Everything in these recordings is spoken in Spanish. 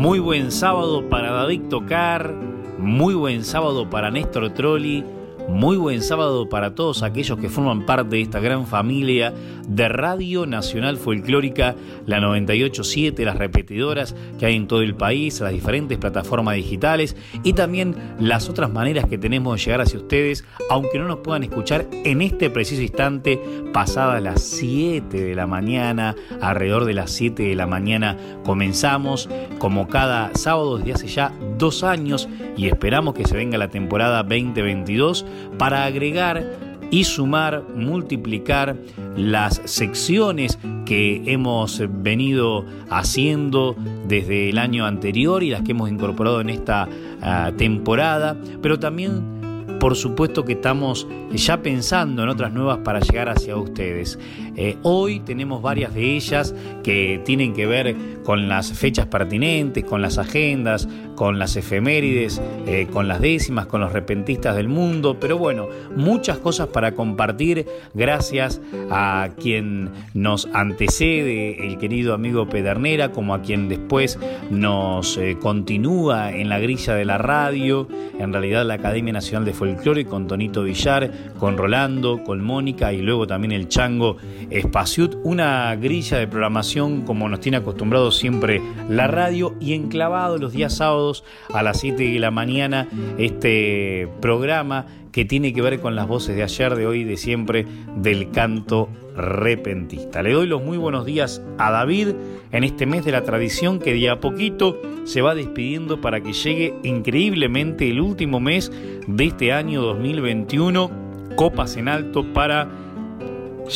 Muy buen sábado para David Tocar, muy buen sábado para Néstor Trolli, muy buen sábado para todos aquellos que forman parte de esta gran familia de Radio Nacional Folclórica, la 987, las repetidoras que hay en todo el país, las diferentes plataformas digitales y también las otras maneras que tenemos de llegar hacia ustedes, aunque no nos puedan escuchar en este preciso instante, pasadas las 7 de la mañana, alrededor de las 7 de la mañana comenzamos, como cada sábado desde hace ya dos años y esperamos que se venga la temporada 2022 para agregar y sumar, multiplicar las secciones que hemos venido haciendo desde el año anterior y las que hemos incorporado en esta uh, temporada, pero también por supuesto que estamos ya pensando en otras nuevas para llegar hacia ustedes. Eh, hoy tenemos varias de ellas que tienen que ver con las fechas pertinentes, con las agendas, con las efemérides, eh, con las décimas, con los repentistas del mundo, pero bueno, muchas cosas para compartir gracias a quien nos antecede, el querido amigo Pedernera, como a quien después nos eh, continúa en la grilla de la radio, en realidad la Academia Nacional de Folclore con Tonito Villar, con Rolando, con Mónica y luego también el Chango Espaciut, una grilla de programación como nos tiene acostumbrado siempre la radio y enclavado los días sábados a las 7 de la mañana este programa que tiene que ver con las voces de ayer, de hoy, de siempre, del canto repentista. Le doy los muy buenos días a David en este mes de la tradición que de a poquito se va despidiendo para que llegue increíblemente el último mes de este año 2021, copas en alto para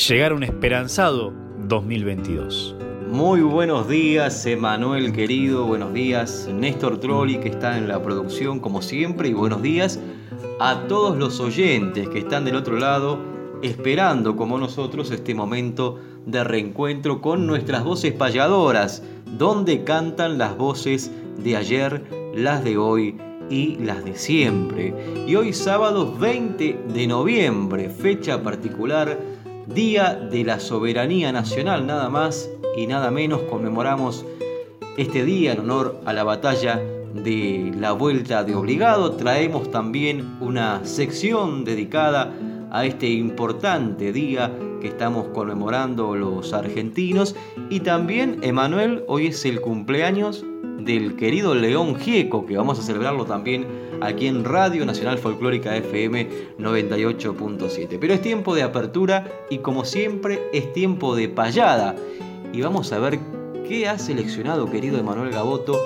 llegar a un esperanzado 2022. Muy buenos días, Emanuel querido, buenos días, Néstor Trolli que está en la producción como siempre y buenos días a todos los oyentes que están del otro lado esperando como nosotros este momento de reencuentro con nuestras voces payadoras, donde cantan las voces de ayer, las de hoy y las de siempre. Y hoy sábado 20 de noviembre, fecha particular, Día de la Soberanía Nacional, nada más y nada menos conmemoramos este día en honor a la batalla de la Vuelta de Obligado. Traemos también una sección dedicada a este importante día que estamos conmemorando los argentinos. Y también, Emanuel, hoy es el cumpleaños del querido León Gieco, que vamos a celebrarlo también aquí en Radio Nacional Folclórica FM 98.7. Pero es tiempo de apertura y como siempre es tiempo de payada. Y vamos a ver qué ha seleccionado querido Emanuel Gaboto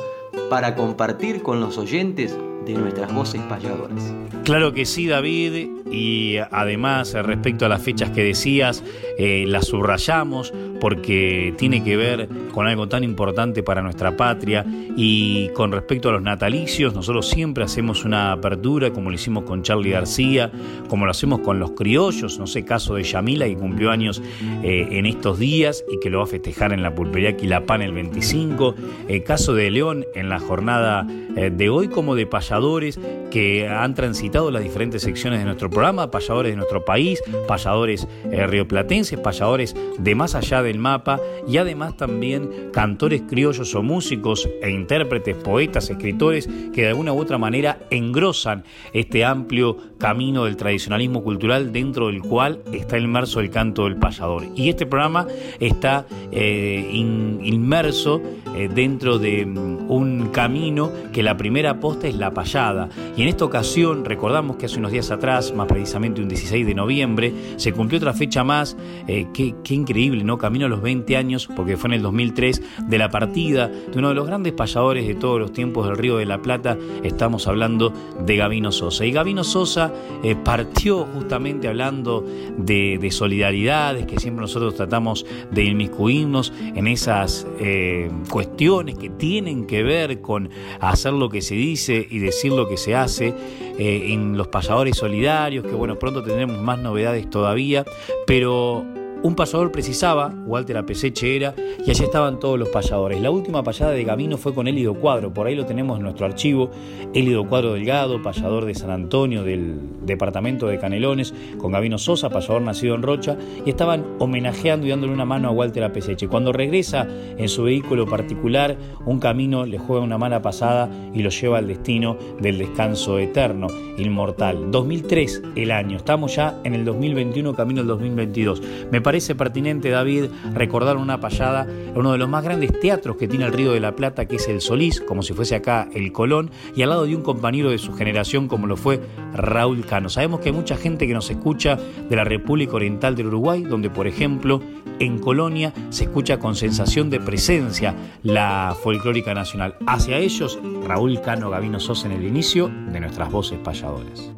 para compartir con los oyentes de nuestras voces payadoras. Claro que sí, David, y además respecto a las fechas que decías, eh, las subrayamos porque tiene que ver con algo tan importante para nuestra patria. Y con respecto a los natalicios, nosotros siempre hacemos una apertura como lo hicimos con Charlie García, como lo hacemos con los criollos, no sé, caso de Yamila que cumplió años eh, en estos días y que lo va a festejar en la pulpería Quilapán el 25, el caso de León en la jornada eh, de hoy como de payadores que han transitado las diferentes secciones de nuestro programa, payadores de nuestro país, payadores eh, rioplatenses, payadores de más allá del mapa y además también cantores criollos o músicos e intérpretes, poetas, escritores que de alguna u otra manera engrosan este amplio camino del tradicionalismo cultural dentro del cual está inmerso el canto del payador. Y este programa está eh, inmerso eh, dentro de mm, un camino que la primera posta es la payada. Y en esta ocasión recordamos que hace unos días atrás, más precisamente un 16 de noviembre, se cumplió otra fecha más, eh, qué, increíble, ¿no? Camino a los 20 años, porque fue en el 2003, de la partida de uno de los grandes payadores de todos los tiempos del Río de la Plata, estamos hablando de Gavino Sosa. Y Gavino Sosa eh, partió justamente hablando de, de, solidaridades, que siempre nosotros tratamos de inmiscuirnos en esas eh, cuestiones que tienen que ver con hacer lo que se dice y decir lo que se hace, eh, en los payadores solidarios, que bueno, pronto tendremos más novedades todavía, pero un payador precisaba, Walter Apeseche era, y allí estaban todos los payadores. La última payada de Gavino fue con Élido Cuadro, por ahí lo tenemos en nuestro archivo. Élido Cuadro Delgado, payador de San Antonio, del departamento de Canelones, con Gavino Sosa, payador nacido en Rocha, y estaban homenajeando y dándole una mano a Walter Apeseche. Cuando regresa en su vehículo particular, un camino le juega una mala pasada y lo lleva al destino del descanso eterno, inmortal. 2003 el año, estamos ya en el 2021, camino al 2022. Me parece pertinente, David, recordar una payada en uno de los más grandes teatros que tiene el Río de la Plata, que es el Solís, como si fuese acá el Colón, y al lado de un compañero de su generación como lo fue Raúl Cano. Sabemos que hay mucha gente que nos escucha de la República Oriental del Uruguay, donde por ejemplo en Colonia se escucha con sensación de presencia la folclórica nacional. Hacia ellos, Raúl Cano Gavino Sosa en el inicio de nuestras voces payadoras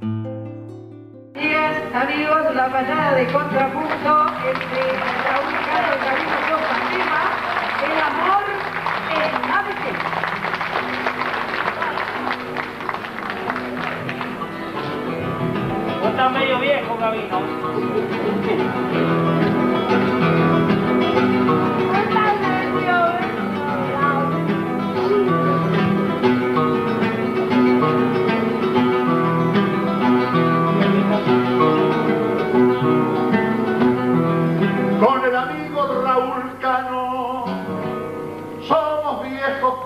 amigos, la manada de contrapunto entre Raúl Caro y Gabino Sosa el amor en ABC. Vos estás medio viejo, Gabino.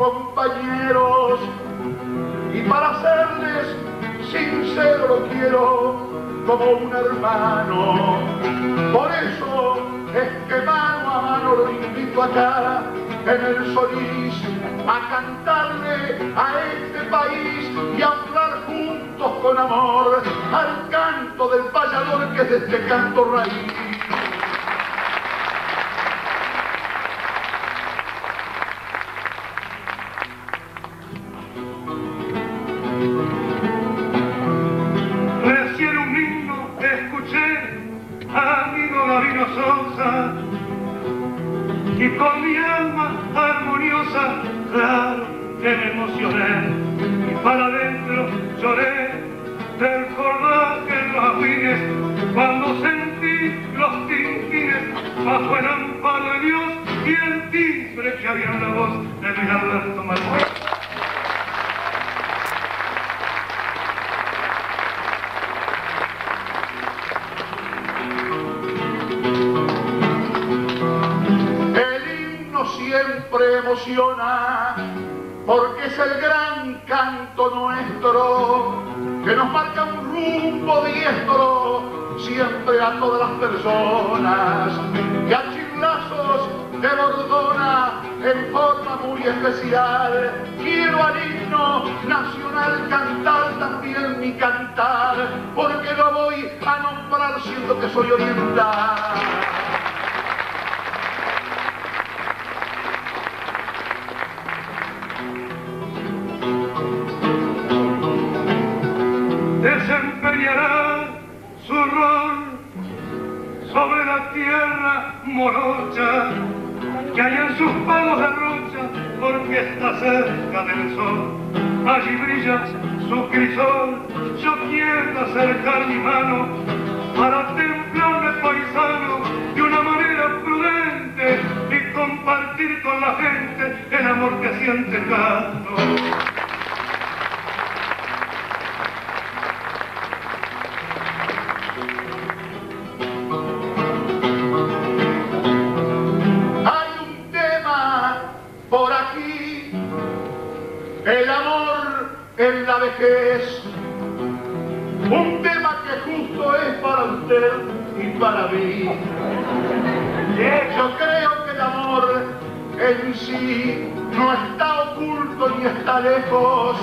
Compañeros y para serles sincero lo quiero como un hermano. Por eso es que mano a mano lo invito acá en el Solís a cantarle a este país y a hablar juntos con amor al canto del payador que es este canto raíz. siempre a todas las personas y a chingazos de Bordona en forma muy especial quiero al himno nacional cantar también mi cantar porque lo voy a nombrar siendo que soy oriental. morocha, que hay en sus palos de rocha, porque está cerca del sol. Allí brilla su crisol, yo quiero acercar mi mano para templarme paisano de una manera prudente y compartir con la gente el amor que siente tanto. en la vejez. Un tema que justo es para usted y para mí. Y yo creo que el amor en sí no está oculto ni está lejos,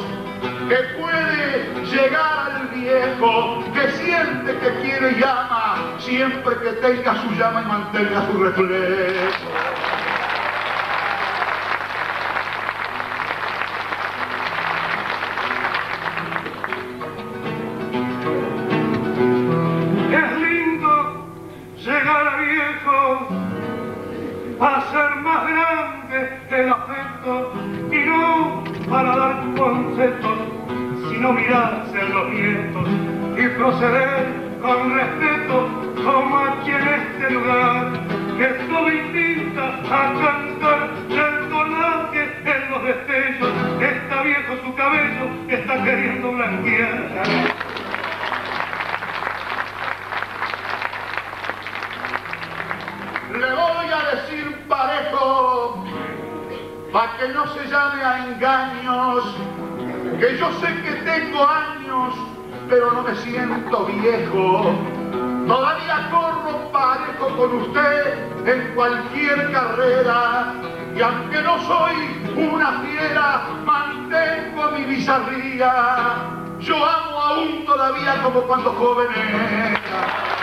que puede llegar al viejo que siente que quiere y ama siempre que tenga su llama y mantenga su reflejo. mirarse en los vientos y proceder con respeto que yo sé que tengo años, pero no me siento viejo. Todavía corro parejo con usted en cualquier carrera. Y aunque no soy una fiera, mantengo mi bizarría. Yo amo aún todavía como cuando joven era.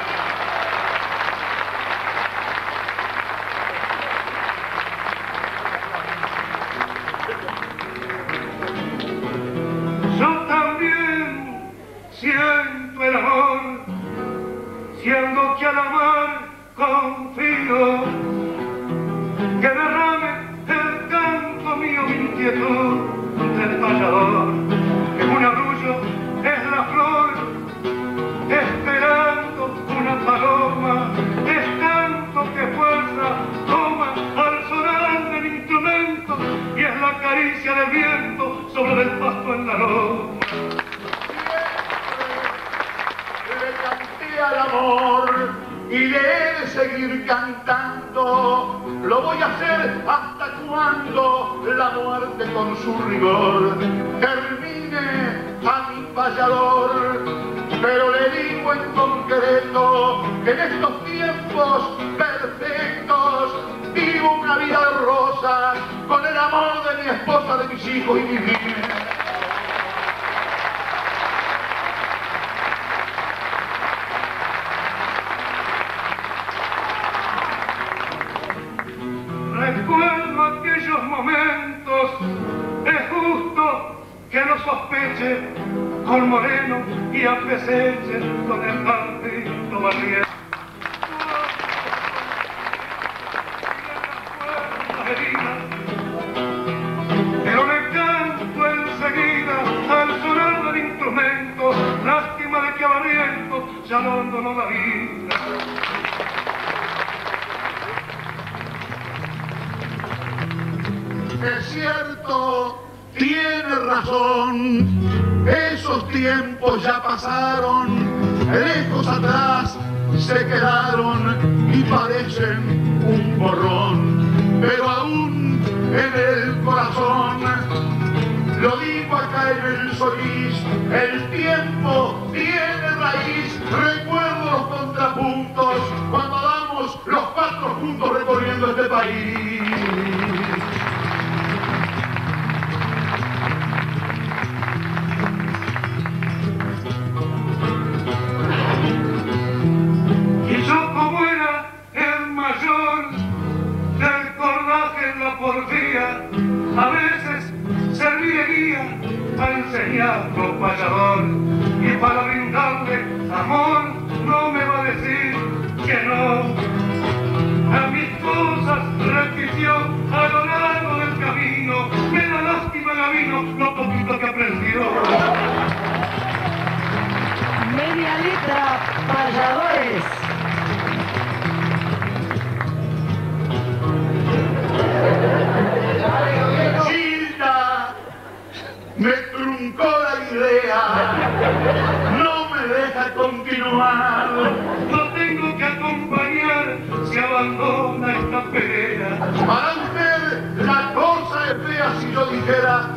ya pasaron, lejos atrás se quedaron y parecen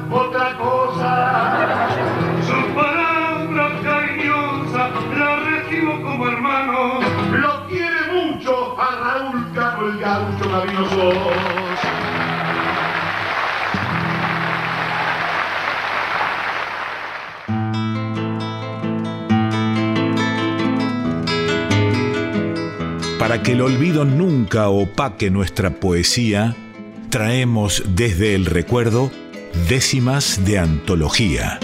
otra cosa. Sus palabras cariñosas las recibo como hermano. Lo quiere mucho a Raúl Caro el Gaucho Mavinosos. Para que el olvido nunca opaque nuestra poesía, traemos desde el recuerdo décimas de antología.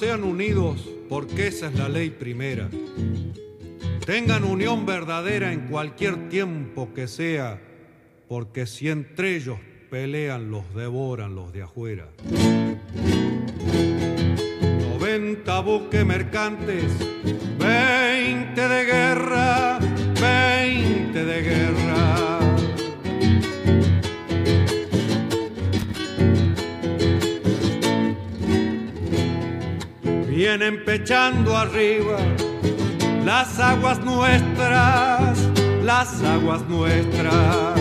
sean unidos porque esa es la ley primera. Tengan unión verdadera en cualquier tiempo que sea, porque si entre ellos pelean, los devoran los de afuera. 90 buques mercantes, 20 de guerra, 20 de guerra. vienen pechando arriba las aguas nuestras, las aguas nuestras.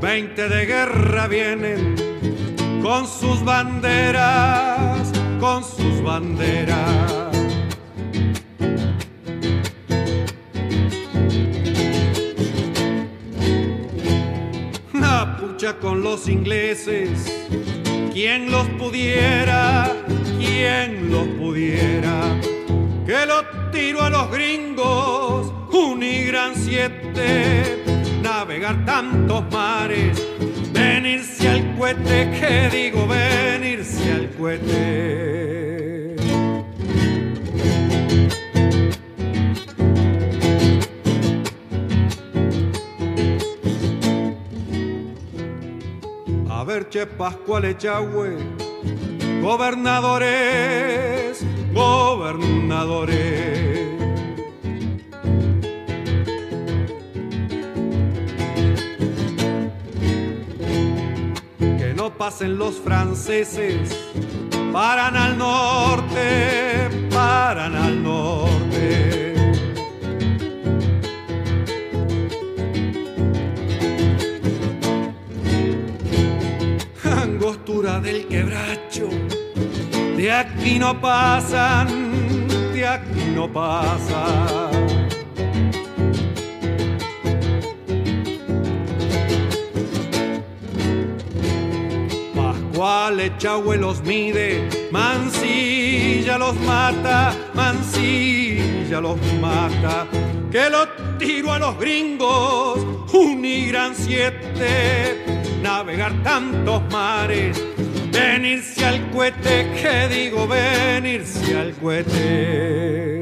Veinte de guerra vienen con sus banderas, con sus banderas. Con los ingleses. Quien los pudiera, quien los pudiera. Que lo tiro a los gringos, un y gran siete. Navegar tantos mares, venirse al cohete, que digo venirse al cohete. Che Pascual Echagüe, gobernadores, gobernadores. Que no pasen los franceses, paran al norte, paran al norte. Del quebracho. De aquí no pasan, de aquí no pasan. Pascual Echagüe los mide, Mansilla los mata, Mansilla los mata. Que lo tiro a los gringos, un gran siete navegar tantos mares, venirse al cohete, que digo venirse al cohete.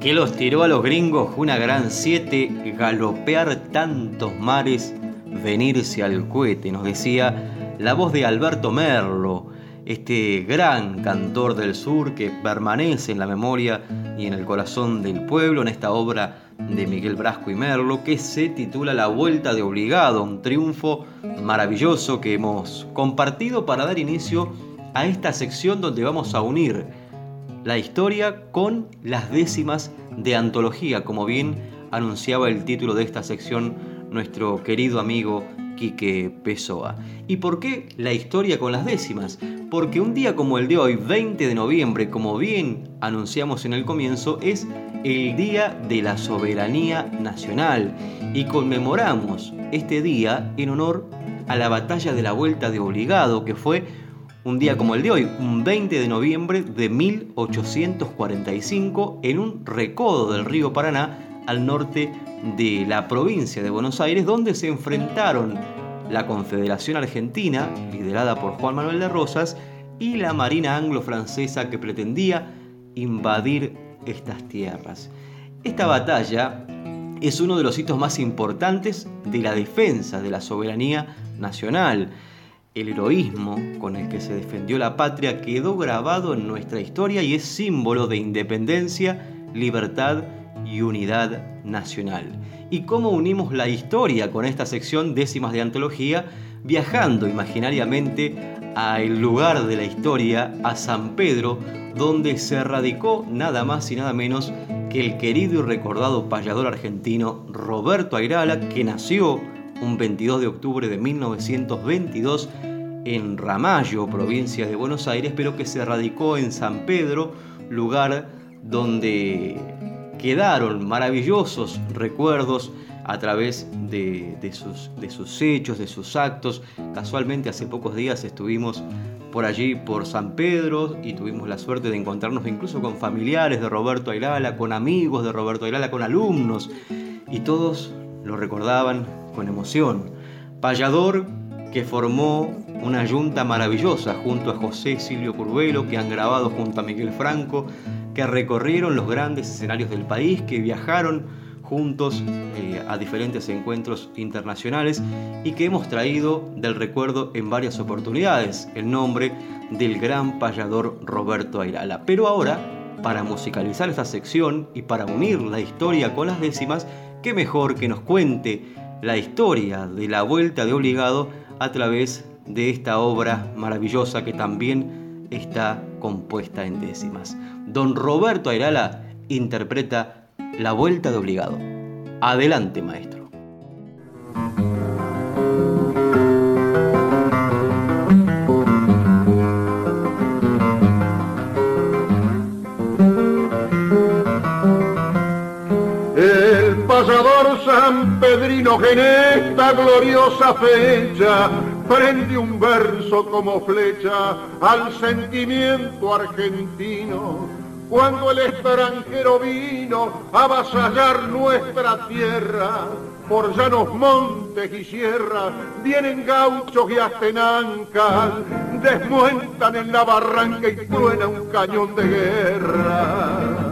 Que los tiró a los gringos una gran siete, galopear tantos mares, venirse al cohete, nos decía la voz de Alberto Merlo, este gran cantor del sur que permanece en la memoria y en el corazón del pueblo en esta obra de Miguel Brasco y Merlo que se titula La Vuelta de Obligado, un triunfo maravilloso que hemos compartido para dar inicio a esta sección donde vamos a unir la historia con las décimas de antología, como bien anunciaba el título de esta sección nuestro querido amigo Quique Pessoa. ¿Y por qué la historia con las décimas? Porque un día como el de hoy, 20 de noviembre, como bien anunciamos en el comienzo, es el Día de la Soberanía Nacional y conmemoramos este día en honor a la batalla de la Vuelta de Obligado, que fue un día como el de hoy, un 20 de noviembre de 1845, en un recodo del río Paraná al norte de la provincia de Buenos Aires, donde se enfrentaron la Confederación Argentina, liderada por Juan Manuel de Rosas, y la Marina Anglo-Francesa que pretendía invadir estas tierras. Esta batalla es uno de los hitos más importantes de la defensa de la soberanía nacional. El heroísmo con el que se defendió la patria quedó grabado en nuestra historia y es símbolo de independencia, libertad y unidad nacional. ¿Y cómo unimos la historia con esta sección décimas de antología? viajando imaginariamente al lugar de la historia, a San Pedro, donde se radicó nada más y nada menos que el querido y recordado payador argentino Roberto Airala, que nació un 22 de octubre de 1922 en Ramallo, provincia de Buenos Aires, pero que se radicó en San Pedro, lugar donde quedaron maravillosos recuerdos a través de, sus, hechos, de sus actos. Casualmente hace pocos días estuvimos por allí, por San Pedro, y tuvimos la suerte de encontrarnos incluso con familiares de Roberto Ailala, con amigos de Roberto Ailala, con alumnos, y todos lo recordaban con emoción. Payador que formó una yunta maravillosa junto a José Silvio Curvelo, que han grabado junto a Miguel Franco, que recorrieron los grandes escenarios del país, que viajaron juntos eh, a diferentes encuentros internacionales y que hemos traído del recuerdo en varias oportunidades el nombre del gran payador Roberto Airala. Pero ahora, para musicalizar esta sección y para unir la historia con las décimas, qué mejor que nos cuente la historia de la vuelta de obligado a través de esta obra maravillosa que también está compuesta en décimas. Don Roberto Airala interpreta la vuelta de obligado. Adelante, maestro. El pasador San Pedrino que en esta gloriosa fecha prende un verso como flecha al sentimiento argentino cuando el extranjero vino a avasallar nuestra tierra, por llanos montes y sierras, vienen gauchos y astenancas, desmuentan en la barranca y truena un cañón de guerra.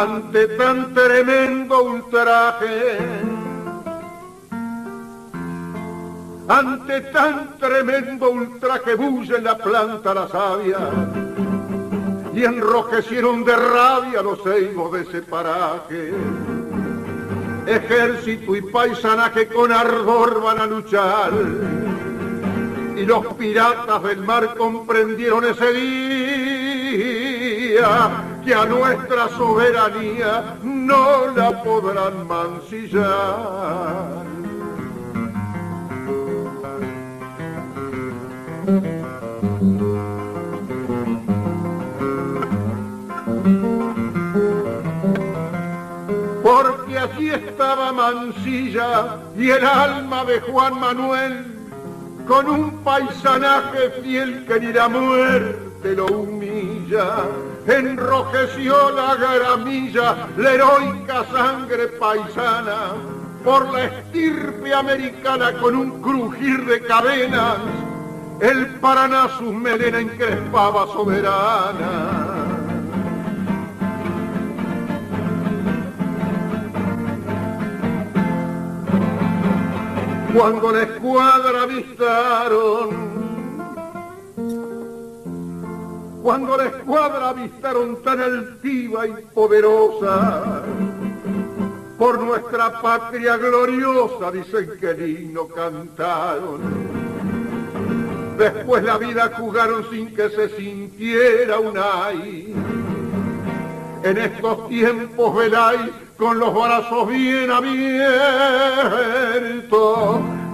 Ante tan tremendo ultraje, ante tan tremendo ultraje bulle la planta la savia y enrojecieron de rabia los ceibos de ese paraje. Ejército y paisanaje con ardor van a luchar y los piratas del mar comprendieron ese día que a nuestra soberanía no la podrán mancillar. Porque allí estaba Mansilla y el alma de Juan Manuel, con un paisanaje fiel que ni la muerte lo humilla. Enrojeció la garamilla, la heroica sangre paisana, por la estirpe americana con un crujir de cadenas el Paraná sus melena encrespaba soberana. Cuando la escuadra avistaron, cuando la escuadra avistaron tan altiva y poderosa, por nuestra patria gloriosa, dicen que el cantaron Después la vida jugaron sin que se sintiera un ay. En estos tiempos veláis con los brazos bien abiertos.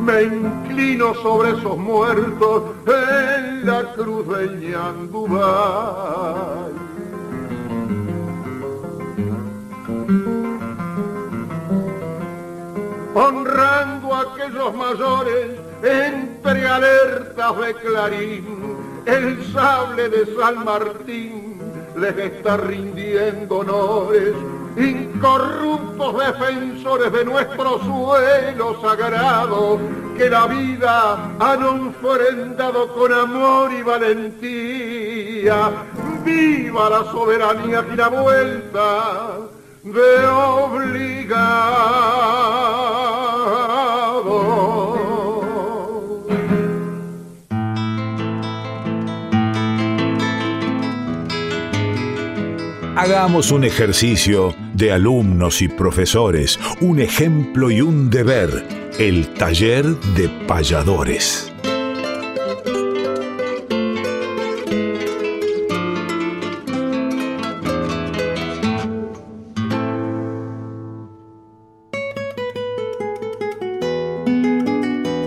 Me inclino sobre esos muertos en la cruz de Ñandubay. Honrando a aquellos mayores entre alertas de clarín, el sable de San Martín les está rindiendo honores, incorruptos defensores de nuestro suelo sagrado, que la vida han ofrendado con amor y valentía. ¡Viva la soberanía y la vuelta de obligado! Hagamos un ejercicio de alumnos y profesores, un ejemplo y un deber, el taller de payadores.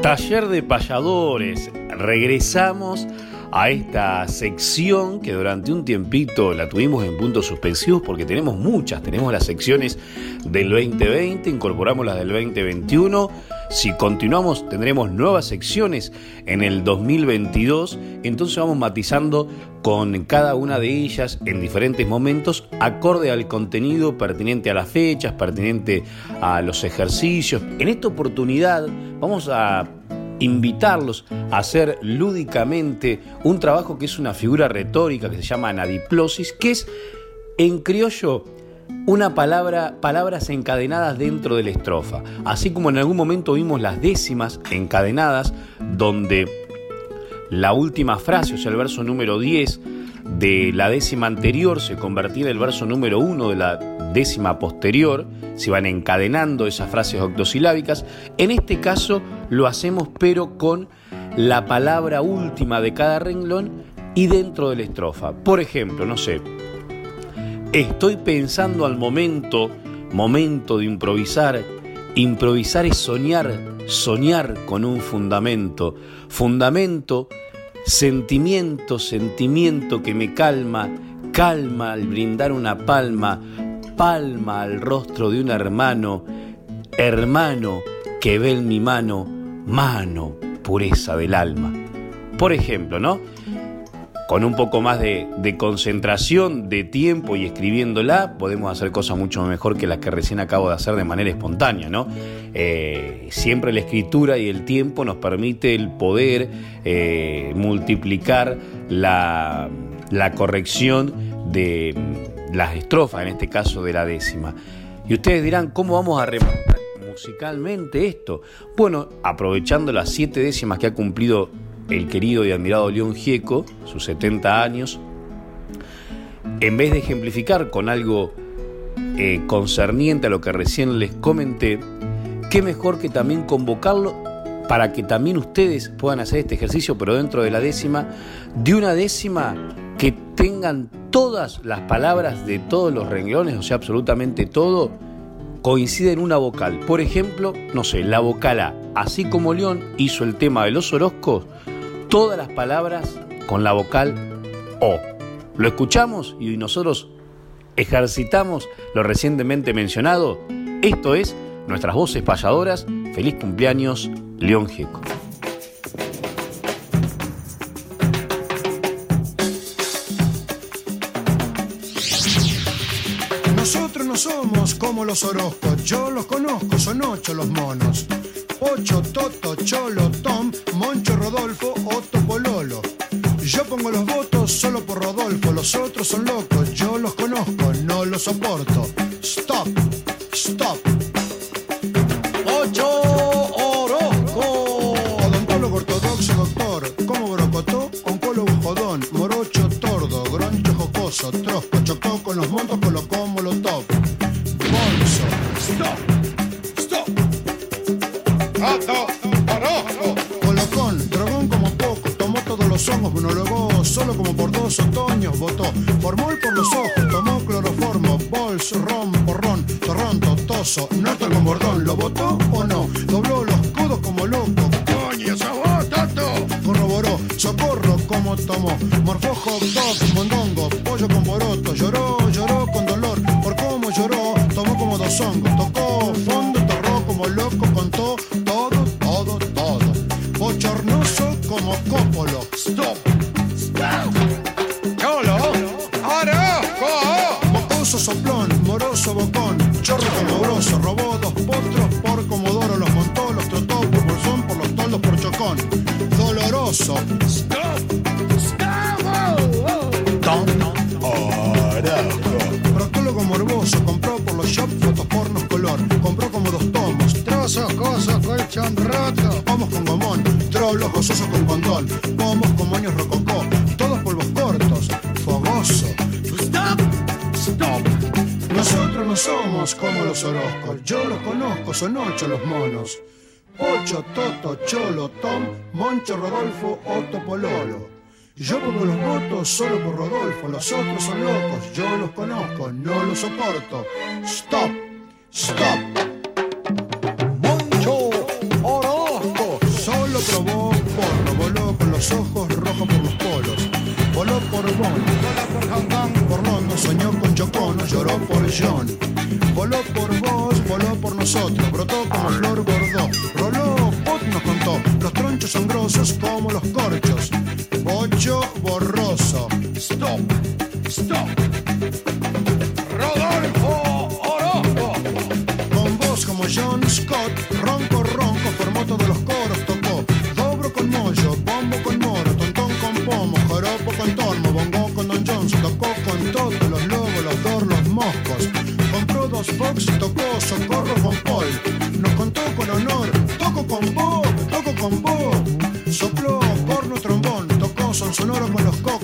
Taller de payadores. Regresamos a esta sección que durante un tiempito la tuvimos en puntos suspensivos porque tenemos muchas, tenemos las secciones del 2020, incorporamos las del 2021, si continuamos tendremos nuevas secciones en el 2022, entonces vamos matizando con cada una de ellas en diferentes momentos acorde al contenido pertinente a las fechas, pertinente a los ejercicios. En esta oportunidad vamos a invitarlos a hacer lúdicamente un trabajo que es una figura retórica que se llama anadiplosis, que es en criollo una palabra, palabras encadenadas dentro de la estrofa. Así como en algún momento vimos las décimas encadenadas, donde la última frase, o sea, el verso número 10 de la décima anterior se convertía en el verso número 1 de la décima posterior, se van encadenando esas frases octosilábicas. En este caso lo hacemos pero con la palabra última de cada renglón y dentro de la estrofa. Por ejemplo, no sé, estoy pensando al momento, momento de improvisar. Improvisar es soñar, soñar con un fundamento. Fundamento, sentimiento, sentimiento que me calma, calma al brindar una palma, palma al rostro de un hermano, hermano que ve en mi mano, mano, pureza del alma. Por ejemplo, ¿no? Con un poco más de, concentración, de tiempo y escribiéndola, podemos hacer cosas mucho mejor que las que recién acabo de hacer de manera espontánea, ¿no? Eh, siempre la escritura y el tiempo nos permite el poder eh, multiplicar la, la corrección de las estrofas, en este caso de la décima. Y ustedes dirán, ¿cómo vamos a rematar musicalmente esto? Bueno, aprovechando las siete décimas que ha cumplido el querido y admirado León Gieco, sus 70 años, en vez de ejemplificar con algo eh, concerniente a lo que recién les comenté, qué mejor que también convocarlo para que también ustedes puedan hacer este ejercicio, pero dentro de la décima, de una décima que tengan todas las palabras de todos los renglones, o sea, absolutamente todo, coincide en una vocal. Por ejemplo, no sé, la vocal A. Así como León hizo el tema de los Orozcos, todas las palabras con la vocal O. Lo escuchamos y nosotros ejercitamos lo recientemente mencionado. Esto es nuestras voces payadoras. Feliz cumpleaños, León Gieco. Como los Orozcos, yo los conozco, son ocho los monos. Ocho, Toto, Cholo, Tom, Moncho, Rodolfo, Otto, Pololo. Yo pongo los votos solo por Rodolfo, los otros son locos, yo los conozco, no los soporto. Stop, stop. Ocho Orozco. Odontólogo ortodoxo, doctor, como brocotó, oncólogo jodón, morocho, tordo, groncho, jocoso, trosco, chocó con los montos, colocó hongos, monólogó solo como por dos otoños, votó. Formol por los ojos, tomó cloroformo, bols, ron, porrón, torrón, totoso, noto con bordón, ¿lo votó o no? Dobló los codos como loco, coño, sos vos. Corroboró, socorro como tomó, morfó hot dog, mondongo, son ocho los monos. Ocho, Toto, Cholo, Tom, Moncho, Rodolfo, Otto, Pololo. Yo pongo los votos solo por Rodolfo, los otros son locos, yo los conozco, no los soporto. Stop, stop. Moncho Orozco solo probó porro, voló con los ojos rojos por los polos. Voló por Bon, soñó con Chocono, lloró por John. Voló por vos, voló por nosotros, brotó como flor gordó. Roló, Pot nos contó, los tronchos son grosos como los corchos. Ocho borroso. Stop, stop. Rodolfo Orozco. Con voz como John Scott, ronco, ronco, formó todos los coros, Fox, tocó socorro con Paul. Nos contó con honor, toco con Bob, toco con Bob. Sopló porno trombón, tocó son sonoro con los cocos,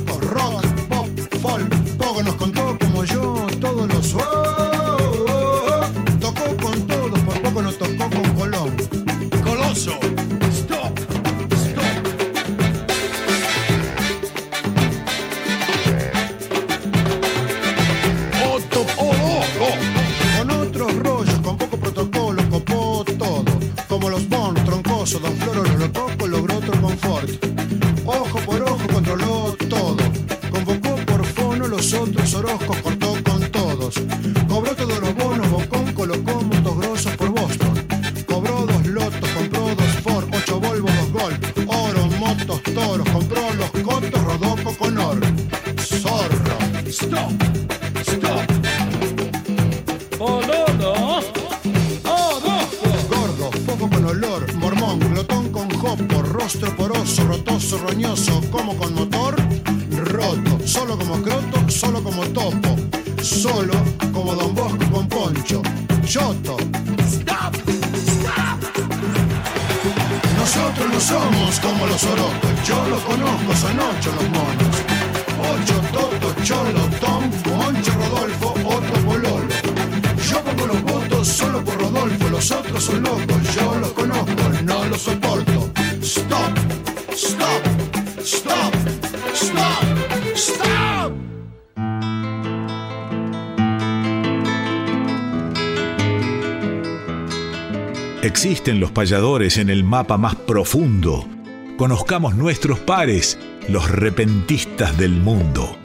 Existen los payadores en el mapa más profundo. Conozcamos nuestros pares, los repentistas del mundo.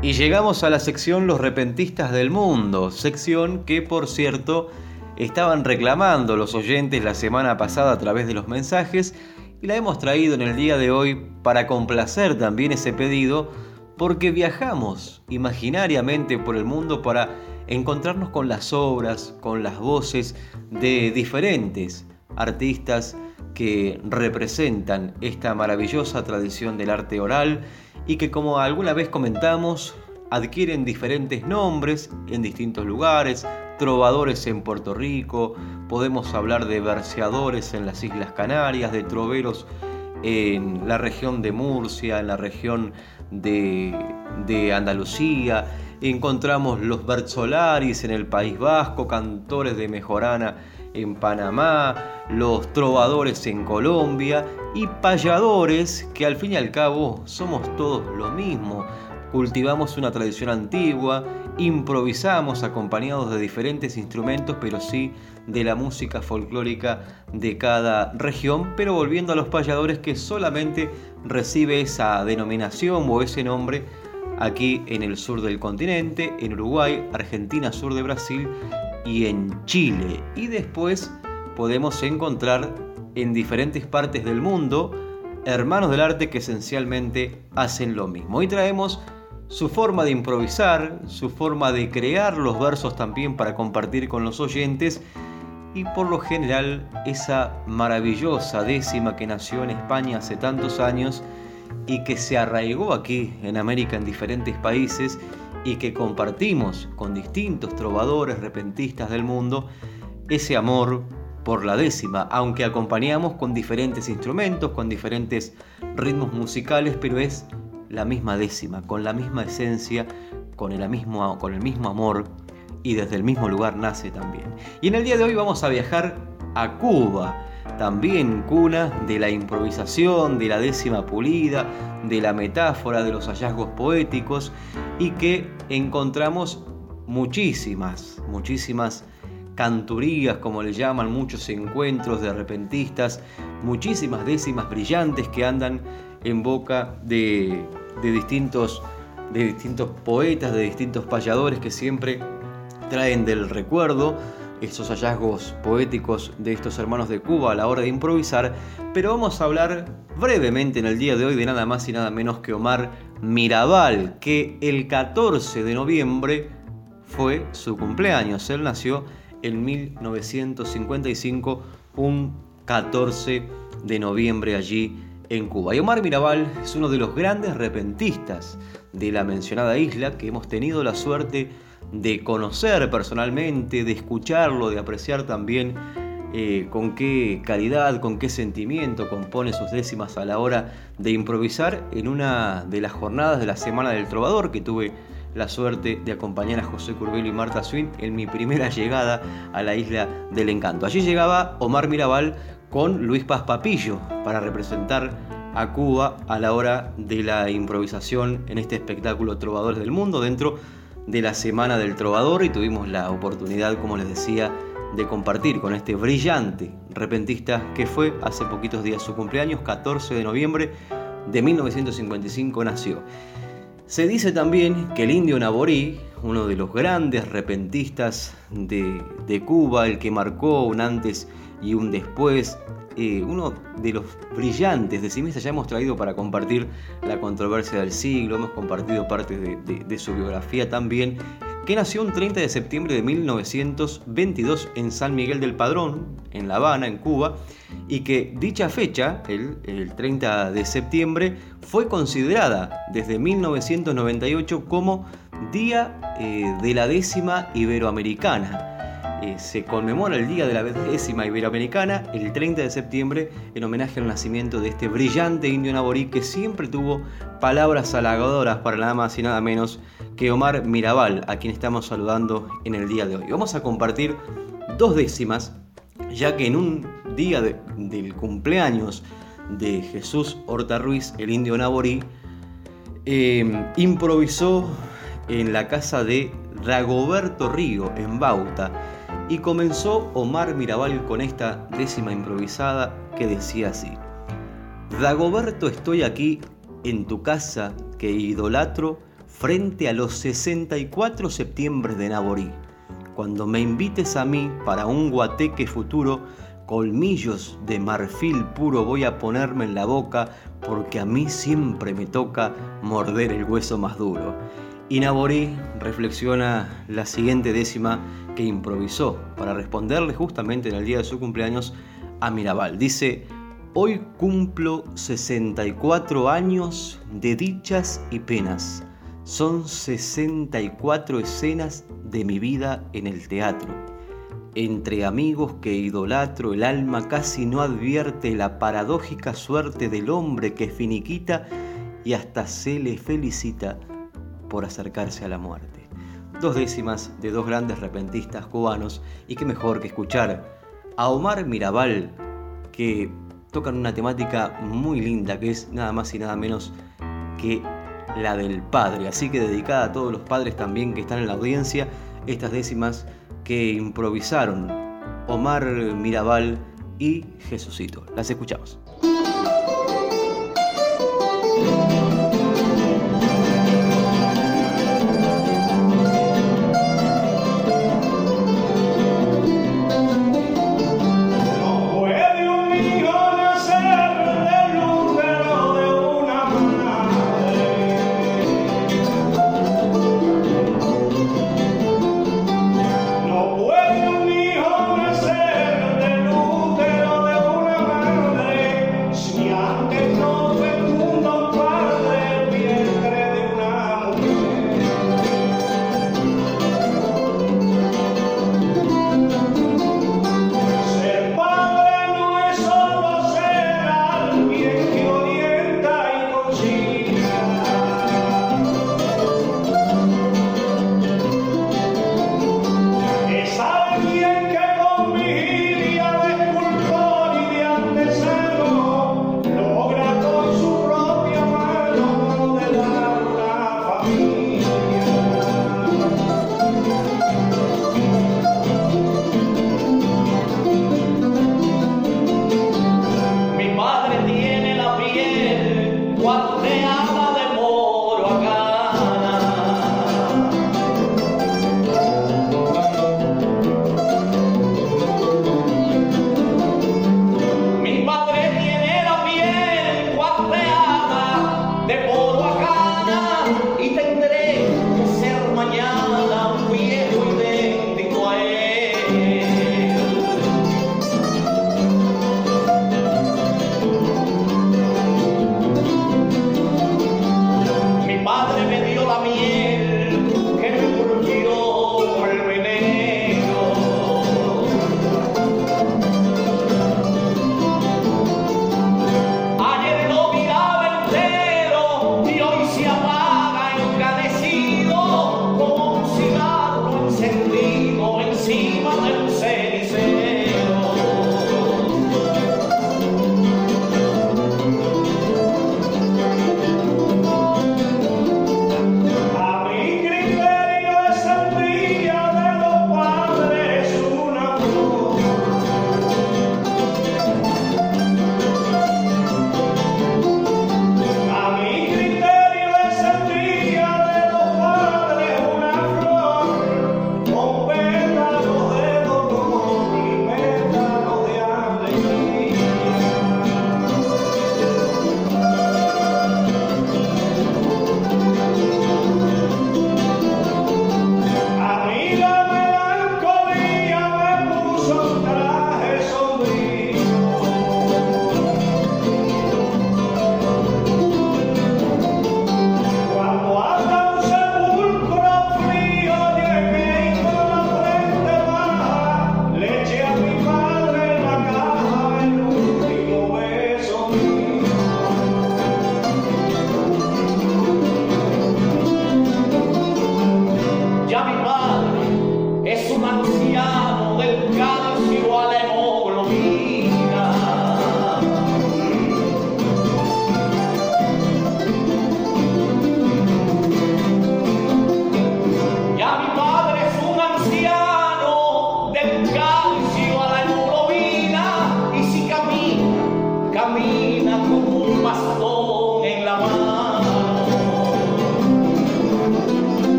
Y llegamos a la sección Los repentistas del mundo, sección que por cierto estaban reclamando los oyentes la semana pasada a través de los mensajes y la hemos traído en el día de hoy para complacer también ese pedido porque viajamos imaginariamente por el mundo para encontrarnos con las obras, con las voces de diferentes artistas que representan esta maravillosa tradición del arte oral y que como alguna vez comentamos, adquieren diferentes nombres en distintos lugares, trovadores en Puerto Rico, podemos hablar de verseadores en las Islas Canarias, de troveros en la región de Murcia, en la región de, de Andalucía, encontramos los Berzolaris en el País Vasco, cantores de Mejorana en Panamá, los trovadores en Colombia y payadores que al fin y al cabo somos todos lo mismo. Cultivamos una tradición antigua, improvisamos acompañados de diferentes instrumentos, pero sí de la música folclórica de cada región, pero volviendo a los payadores que solamente recibe esa denominación o ese nombre aquí en el sur del continente, en Uruguay, Argentina, sur de Brasil y en Chile. Y después podemos encontrar en diferentes partes del mundo hermanos del arte que esencialmente hacen lo mismo. Hoy traemos su forma de improvisar, su forma de crear los versos también para compartir con los oyentes y por lo general esa maravillosa décima que nació en España hace tantos años y que se arraigó aquí en América en diferentes países y que compartimos con distintos trovadores repentistas del mundo ese amor por la décima, aunque acompañamos con diferentes instrumentos, con diferentes ritmos musicales, pero es la misma décima, con la misma esencia, con el mismo, con el mismo amor y desde el mismo lugar nace también. Y en el día de hoy vamos a viajar a Cuba, también cuna de la improvisación, de la décima pulida, de la metáfora, de los hallazgos poéticos y que encontramos muchísimas, muchísimas canturías, como le llaman, muchos encuentros de repentistas, muchísimas décimas brillantes que andan en boca de, distintos, de distintos poetas, de distintos payadores que siempre traen del recuerdo estos hallazgos poéticos de estos hermanos de Cuba a la hora de improvisar, pero vamos a hablar brevemente en el día de hoy de nada más y nada menos que Omar Mirabal, que el 14 de noviembre fue su cumpleaños. Él nació en 1955, un 14 de noviembre allí en Cuba. Y Omar Mirabal es uno de los grandes repentistas de la mencionada isla que hemos tenido la suerte de conocer personalmente, de escucharlo, de apreciar también eh, con qué calidad, con qué sentimiento compone sus décimas a la hora de improvisar en una de las jornadas de la Semana del Trovador que tuve la suerte de acompañar a José Curbelo y Marta Swin en mi primera llegada a la isla del encanto. Allí llegaba Omar Mirabal con Luis Paz Papillo para representar a Cuba a la hora de la improvisación en este espectáculo Trovadores del Mundo dentro de la Semana del Trovador y tuvimos la oportunidad, como les decía, de compartir con este brillante repentista que fue hace poquitos días su cumpleaños, 14 de noviembre de 1955 nació. Se dice también que el indio Naborí, uno de los grandes repentistas de, de Cuba, el que marcó un antes y un después eh, uno de los brillantes de Simista. Ya hemos traído para compartir la controversia del siglo, hemos compartido parte de, su biografía también, que nació un 30 de septiembre de 1922 en San Miguel del Padrón, en La Habana, en Cuba, y que dicha fecha, el, 30 de septiembre, fue considerada desde 1998 como Día eh, de la décima iberoamericana eh, se conmemora el Día de la décima Iberoamericana el 30 de septiembre en homenaje al nacimiento de este brillante indio naborí que siempre tuvo palabras halagadoras para nada más y nada menos que Omar Mirabal, a quien estamos saludando en el día de hoy. Vamos a compartir dos décimas, ya que en un día del cumpleaños de Jesús Horta Ruiz, el indio naborí, eh, improvisó en la casa de Dagoberto Río, en Bauta, y comenzó Omar Mirabal con esta décima improvisada que decía así. Dagoberto estoy aquí en tu casa que idolatro frente a los 64 septiembre de Naborí. Cuando me invites a mí para un guateque futuro, colmillos de marfil puro voy a ponerme en la boca porque a mí siempre me toca morder el hueso más duro. Y Naborí reflexiona la siguiente décima que improvisó para responderle justamente en el día de su cumpleaños a Mirabal. Dice, hoy cumplo 64 años de dichas y penas. Son 64 escenas de mi vida en el teatro. Entre amigos que idolatro, el alma casi no advierte la paradójica suerte del hombre que finiquita y hasta se le felicita por acercarse a la muerte. Dos décimas de dos grandes repentistas cubanos y qué mejor que escuchar a Omar Mirabal que tocan una temática muy linda que es nada más y nada menos que la del padre. Así que dedicada a todos los padres también que están en la audiencia, estas décimas que improvisaron Omar Mirabal y Jesucito. Las escuchamos.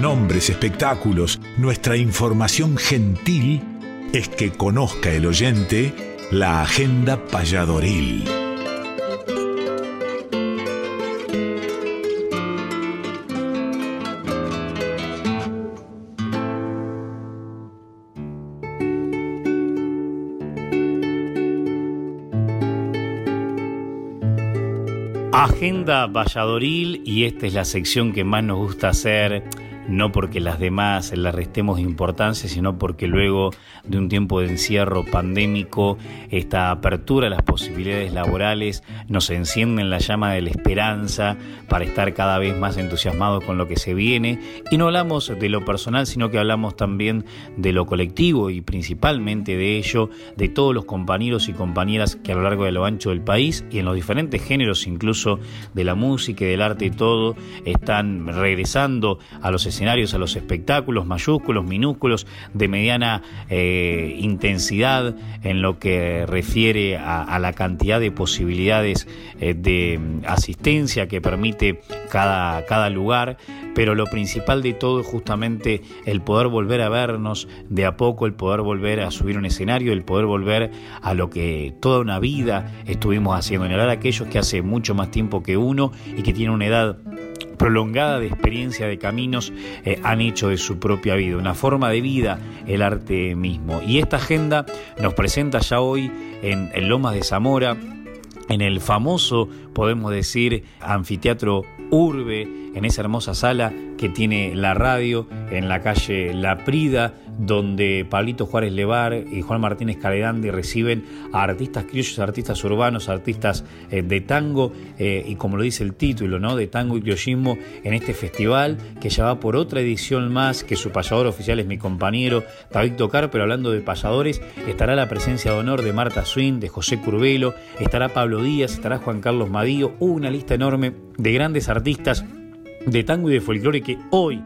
Nombres, espectáculos, nuestra información gentil es que conozca el oyente la agenda payadoril. Agenda Valladoril y esta es la sección que más nos gusta hacer, no porque las demás le restemos importancia, sino porque luego de un tiempo de encierro pandémico, esta apertura a las posibilidades laborales nos enciende en la llama de la esperanza para estar cada vez más entusiasmados con lo que se viene. Y no hablamos de lo personal, sino que hablamos también de lo colectivo y principalmente de ello, de todos los compañeros y compañeras que a lo largo de lo ancho del país y en los diferentes géneros, incluso de la música y del arte y todo, están regresando a los escenarios, a los espectáculos mayúsculos, minúsculos, de mediana eh, intensidad en lo que refiere a, la cantidad de posibilidades eh, de mm, asistencia que permite cada, cada lugar, pero lo principal de todo es justamente el poder volver a vernos de a poco, el poder volver a subir un escenario, el poder volver a lo que toda una vida estuvimos haciendo, en a aquellos que hace mucho más tiempo que uno y que tienen una edad prolongada de experiencia de caminos eh, han hecho de su propia vida, una forma de vida el arte mismo. Y esta agenda nos presenta ya hoy en, en Lomas de Zamora, en el famoso, podemos decir, anfiteatro Urbe, en esa hermosa sala que tiene la radio en la calle La Prida, donde Pablito Juárez Levar y Juan Martínez Caledandi reciben a artistas criollos, artistas urbanos, artistas eh, de tango, eh, y como lo dice el título, ¿no? de tango y criollismo en este festival, que ya va por otra edición más, que su payador oficial es mi compañero David Tocar, pero hablando de payadores, estará la presencia de honor de Marta Swin, de José Curbelo, estará Pablo Díaz, estará Juan Carlos Madío, una lista enorme de grandes artistas de tango y de folclore que hoy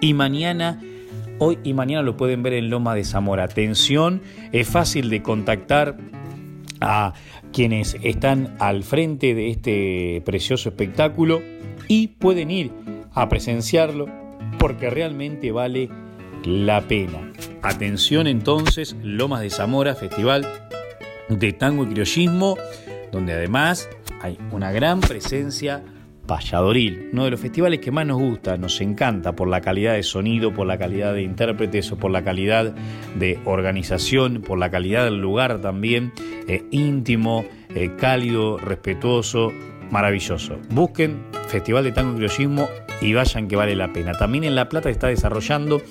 y mañana hoy y mañana lo pueden ver en Loma de Zamora. Atención, es fácil de contactar a quienes están al frente de este precioso espectáculo y pueden ir a presenciarlo porque realmente vale la pena. Atención entonces, Lomas de Zamora, Festival de Tango y Criollismo, donde además hay una gran presencia payadoril, uno de los festivales que más nos gusta, nos encanta por la calidad de sonido, por la calidad de intérpretes o por la calidad de organización, por la calidad del lugar también, eh, íntimo, eh, cálido, respetuoso, maravilloso. Busquen Festival de Tango y Criollismo y vayan que vale la pena. También en La Plata está desarrollando,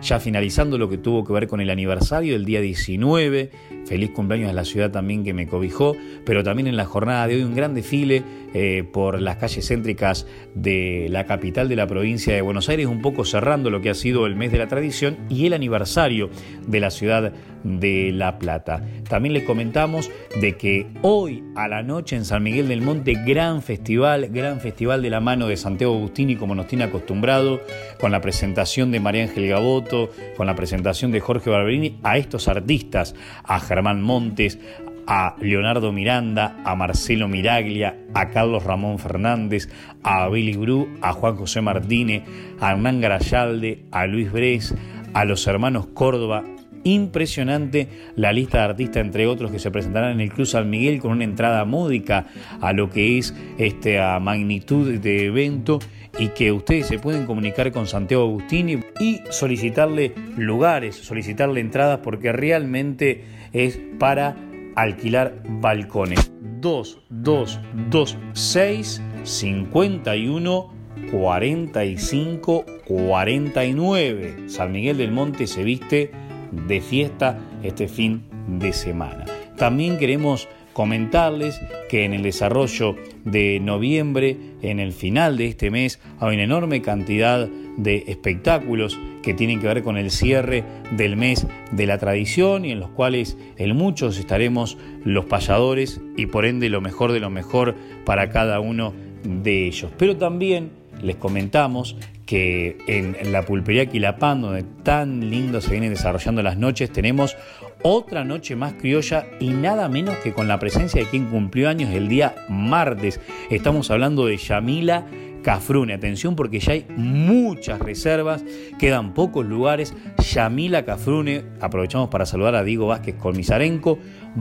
ya finalizando lo que tuvo que ver con el aniversario del día 19, feliz cumpleaños a la ciudad también que me cobijó, pero también en la jornada de hoy un gran desfile eh, por las calles céntricas de la capital de la provincia de Buenos Aires, un poco cerrando lo que ha sido el mes de la tradición y el aniversario de la ciudad de La Plata. También les comentamos de que hoy a la noche en San Miguel del Monte, gran festival, gran festival de la mano de Santiago Agustini, como nos tiene acostumbrado, con la presentación de María Ángel Gaboto, con la presentación de Jorge Barberini, a estos artistas, a Germán Montes, a Leonardo Miranda, a Marcelo Miraglia, a Carlos Ramón Fernández, a Billy Bru, a Juan José Martínez, a Hernán Garayalde, a Luis Bres, a los hermanos Córdoba. Impresionante la lista de artistas, entre otros, que se presentarán en el Club San Miguel con una entrada módica a lo que es este, a magnitud de evento y que ustedes se pueden comunicar con Santiago Agustini y solicitarle lugares, solicitarle entradas porque realmente es para alquilar balcones. 2, 2, 2, 6, 51, 45, 49. San Miguel del Monte se viste de fiesta este fin de semana. También queremos comentarles que en el desarrollo de noviembre, en el final de este mes, hay una enorme cantidad de espectáculos que tienen que ver con el cierre del mes de la tradición y en los cuales en muchos estaremos los payadores y por ende lo mejor de lo mejor para cada uno de ellos. Pero también les comentamos que en la pulpería Quilapán, donde tan lindo se vienen desarrollando las noches, tenemos otra noche más criolla y nada menos que con la presencia de quien cumplió años el día martes. Estamos hablando de Yamila Cafrune. Atención porque ya hay muchas reservas, quedan pocos lugares. Yamila Cafrune, aprovechamos para saludar a Diego Vázquez Colmisarenco,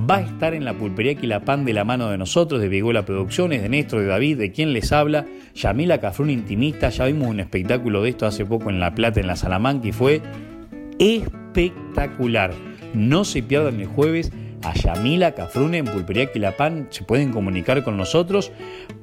va a estar en la pulpería Quilapán de la mano de nosotros, de Viguela Producciones, de Néstor, de David, de quien les habla. Yamila Cafrune Intimista, ya vimos un espectáculo de esto hace poco en La Plata, en la Salamanca, y fue espectacular. No se pierdan el jueves a Yamila Cafrune en Pulpería Quilapán. Se pueden comunicar con nosotros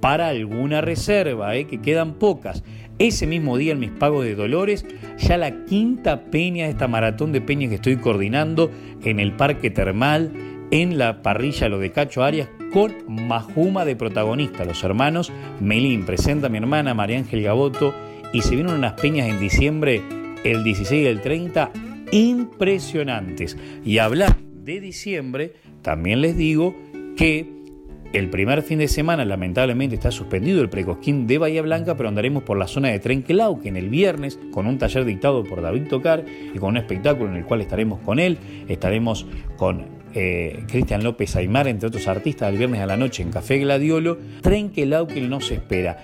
para alguna reserva, ¿eh? que quedan pocas. Ese mismo día en mis pagos de Dolores, ya la quinta peña de esta maratón de peñas que estoy coordinando en el Parque Termal, en la parrilla Lo de Cacho Arias, con Majuma de protagonista, los hermanos Melín. Presenta a mi hermana María Ángel Gaboto y se vienen unas peñas en diciembre, el 16 y el 30, impresionantes. Y hablar de diciembre, también les digo que el primer fin de semana lamentablemente está suspendido el precosquín de Bahía Blanca, pero andaremos por la zona de Trenquelau, que en el viernes, con un taller dictado por David Tocar y con un espectáculo en el cual estaremos con él, estaremos con eh, Cristian López Aymar, entre otros artistas, el viernes a la noche en Café Gladiolo, Trenquelau que nos espera.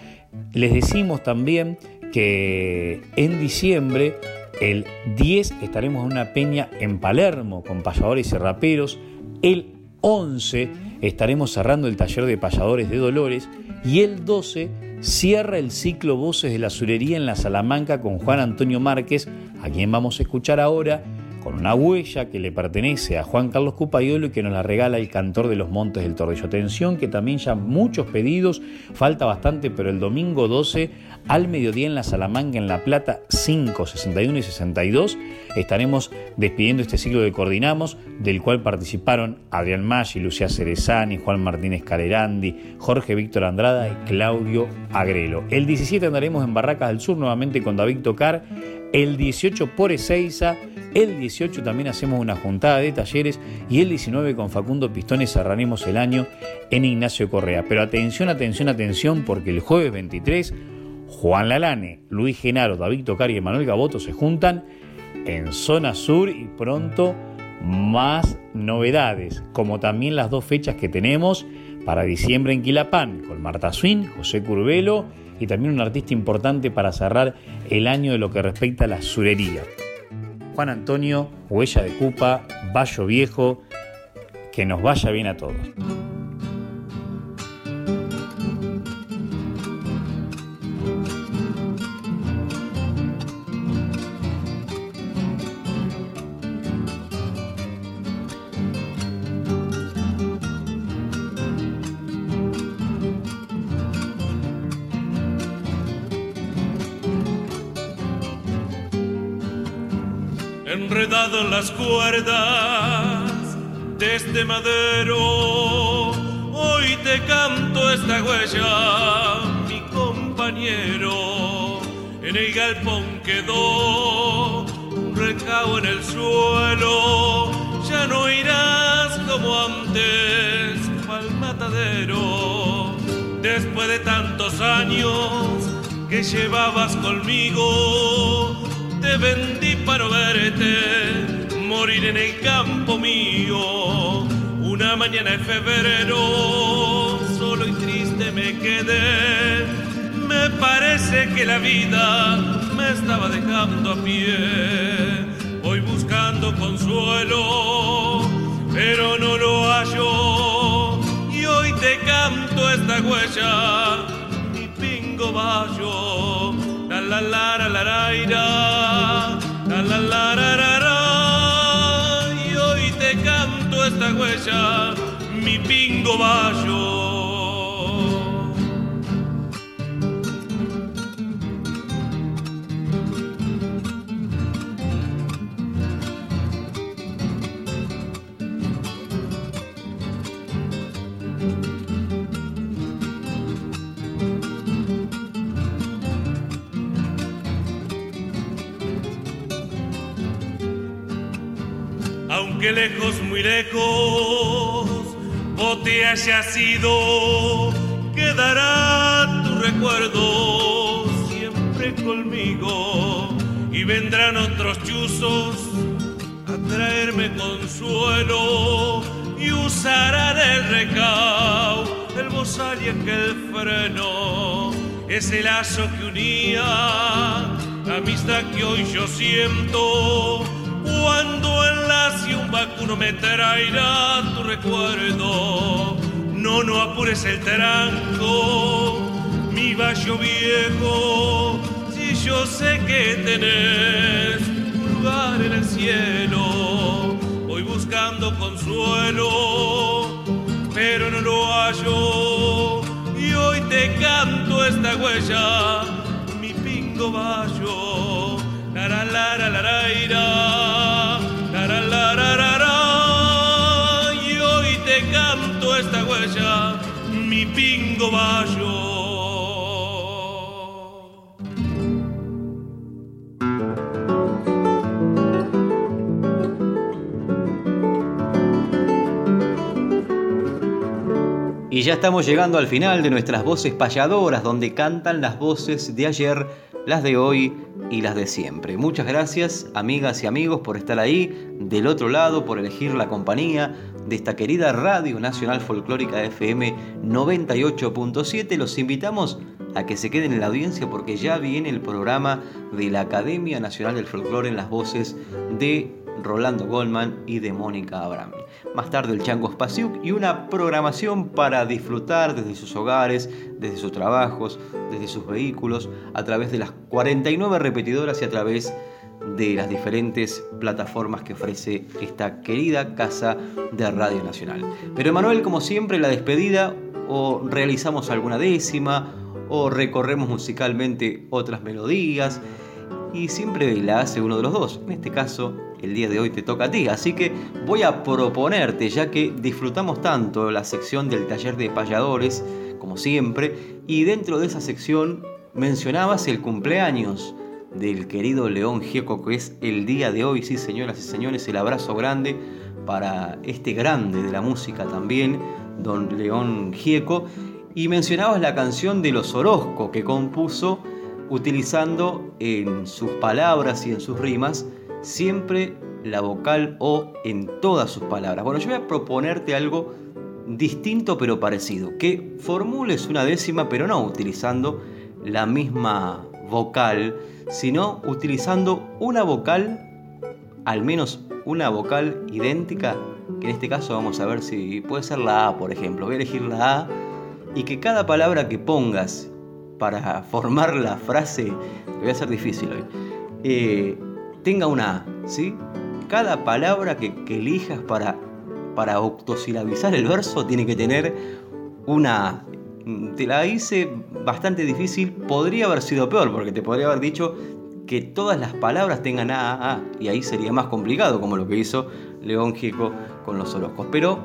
Les decimos también que en diciembre el 10 estaremos en una peña en Palermo con payadores y raperos. El 11 estaremos cerrando el taller de payadores de Dolores. Y el 12 cierra el ciclo Voces de la Surería en la Salamanca con Juan Antonio Márquez, a quien vamos a escuchar ahora con una huella que le pertenece a Juan Carlos Cupayolo y que nos la regala el cantor de los Montes del Torrillo. Atención que también ya muchos pedidos, falta bastante, pero el domingo 12 al mediodía en la Salamanca, en La Plata, 5, 61 y 62, estaremos despidiendo este ciclo de Coordinamos, del cual participaron Adrián Maggi, Lucía Cerezani, Juan Martínez Calerandi, Jorge Víctor Andrada y Claudio Agrelo. El 17 andaremos en Barracas del Sur nuevamente con David Tocar, el 18 por Ezeiza, el 18 también hacemos una juntada de talleres y el 19 con Facundo Pistones cerraremos el año en Ignacio Correa. Pero atención, atención, atención, porque el jueves 23 Juan Lalane, Luis Genaro, David Tocar y Emanuel Gaboto se juntan en Zona Sur y pronto más novedades, como también las dos fechas que tenemos para diciembre en Quilapán, con Marta Swin, José Curvelo y también un artista importante para cerrar el año de lo que respecta a la surería. Juan Antonio, Huella de Cupa, Bayo Viejo, que nos vaya bien a todos. Enredado en las cuerdas de este madero. Hoy te canto esta huella, mi compañero. En el galpón quedó un recao en el suelo. Ya no irás como antes al matadero. Después de tantos años que llevabas conmigo, te vendí para verte morir en el campo mío. Una mañana de febrero, solo y triste me quedé. Me parece que la vida me estaba dejando a pie. Voy buscando consuelo, pero no lo hallo. Y hoy te canto esta huella, mi pingo bayo. La la la la la la la la la. Y hoy te canto esta huella, mi pingo bayo. Aunque lejos, muy lejos, vos te hayas ido, quedará tu recuerdo siempre conmigo. Y vendrán otros chuzos a traerme consuelo y usarán el recao, el bozal y aquel freno. Ese lazo que unía la amistad que hoy yo siento enlace un vacuno me traerá tu recuerdo. No, no apures el tranco, mi vallo viejo, si yo sé que tenés un lugar en el cielo. Voy buscando consuelo, pero no lo hallo. Y hoy te canto esta huella, mi pingo vallo. La la la la la Y ya estamos llegando al final de nuestras voces payadoras, donde cantan las voces de ayer, las de hoy y las de siempre. Muchas gracias, amigas y amigos, por estar ahí, del otro lado, por elegir la compañía de esta querida Radio Nacional Folclórica FM 98.7. Los invitamos a que se queden en la audiencia porque ya viene el programa de la Academia Nacional del Folclore en las voces de Rolando Goldman y de Mónica Abraham. Más tarde el Chango Spasiuk y una programación para disfrutar desde sus hogares, desde sus trabajos, desde sus vehículos, a través de las 49 repetidoras y a través de las diferentes plataformas que ofrece esta querida casa de Radio Nacional. Pero Emanuel, como siempre, la despedida o realizamos alguna décima o recorremos musicalmente otras melodías y siempre la hace uno de los dos. En este caso, el día de hoy te toca a ti. Así que voy a proponerte, ya que disfrutamos tanto la sección del taller de payadores, como siempre, y dentro de esa sección mencionabas el cumpleaños del querido León Gieco, que es el día de hoy, sí señoras y señores, el abrazo grande para este grande de la música también, don León Gieco, y mencionabas la canción de los Orozco que compuso utilizando en sus palabras y en sus rimas siempre la vocal O en todas sus palabras. Bueno, yo voy a proponerte algo distinto pero parecido, que formules una décima pero no utilizando la misma vocal, sino utilizando una vocal, al menos una vocal idéntica, que en este caso vamos a ver si puede ser la A, por ejemplo. Voy a elegir la A y que cada palabra que pongas para formar la frase, voy a ser difícil hoy, eh, tenga una A, ¿sí? Cada palabra que, que elijas para, para octosilabizar el verso tiene que tener una A. Te la hice bastante difícil, podría haber sido peor, porque te podría haber dicho que todas las palabras tengan A, A, A, y ahí sería más complicado, como lo que hizo León Gieco con los Orozcos. Pero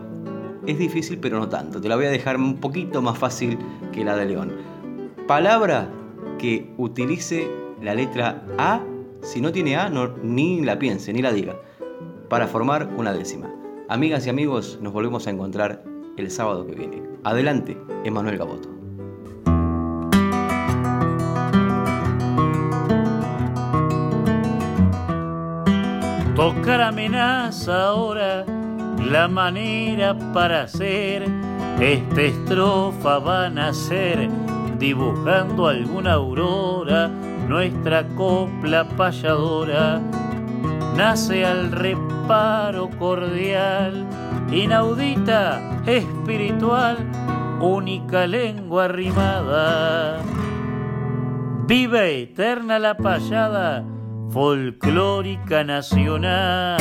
es difícil, pero no tanto. Te la voy a dejar un poquito más fácil que la de León. Palabra que utilice la letra A, si no tiene A, ni la piense, ni la diga, para formar una décima. Amigas y amigos, nos volvemos a encontrar el sábado que viene. Adelante, Emanuel Gaboto. Tocar amenaza ahora la manera para hacer esta estrofa va a nacer dibujando alguna aurora nuestra copla payadora. Nace al reparo cordial inaudita espiritual única lengua rimada viva eterna la payada folclórica nacional